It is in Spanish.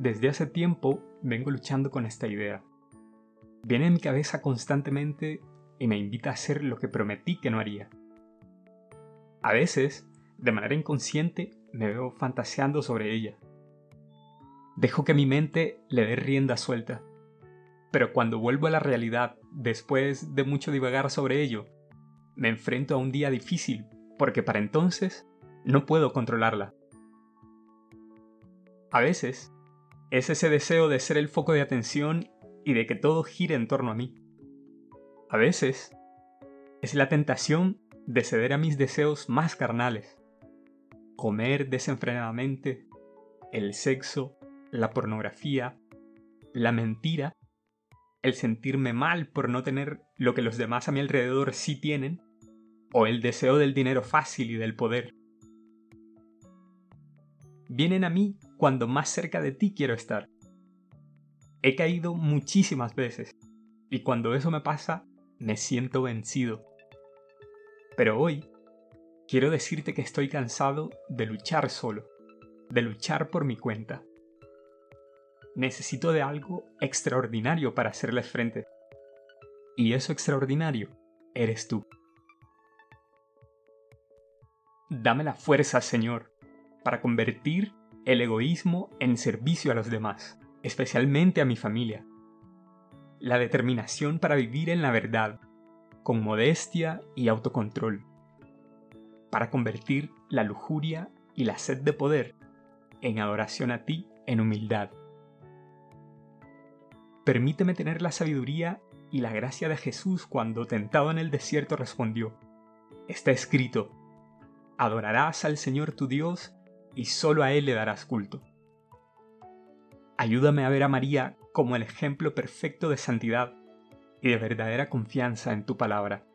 Desde hace tiempo vengo luchando con esta idea. Viene en mi cabeza constantemente y me invita a hacer lo que prometí que no haría. A veces, de manera inconsciente, me veo fantaseando sobre ella. Dejo que mi mente le dé rienda suelta. Pero cuando vuelvo a la realidad, después de mucho divagar sobre ello, me enfrento a un día difícil, porque para entonces no puedo controlarla. A veces, es ese deseo de ser el foco de atención y de que todo gire en torno a mí. A veces, es la tentación de ceder a mis deseos más carnales. Comer desenfrenadamente, el sexo, la pornografía, la mentira, el sentirme mal por no tener lo que los demás a mi alrededor sí tienen, o el deseo del dinero fácil y del poder. Vienen a mí cuando más cerca de ti quiero estar. He caído muchísimas veces, y cuando eso me pasa, me siento vencido. Pero hoy, quiero decirte que estoy cansado de luchar solo, de luchar por mi cuenta. Necesito de algo extraordinario para hacerles frente. Y eso extraordinario eres tú. Dame la fuerza, Señor, para convertir el egoísmo en servicio a los demás, especialmente a mi familia. La determinación para vivir en la verdad, con modestia y autocontrol, para convertir la lujuria y la sed de poder en adoración a ti en humildad. Permíteme tener la sabiduría y la gracia de Jesús cuando tentado en el desierto respondió, Está escrito, adorarás al Señor tu Dios y solo a Él le darás culto. Ayúdame a ver a María como el ejemplo perfecto de santidad y de verdadera confianza en tu palabra.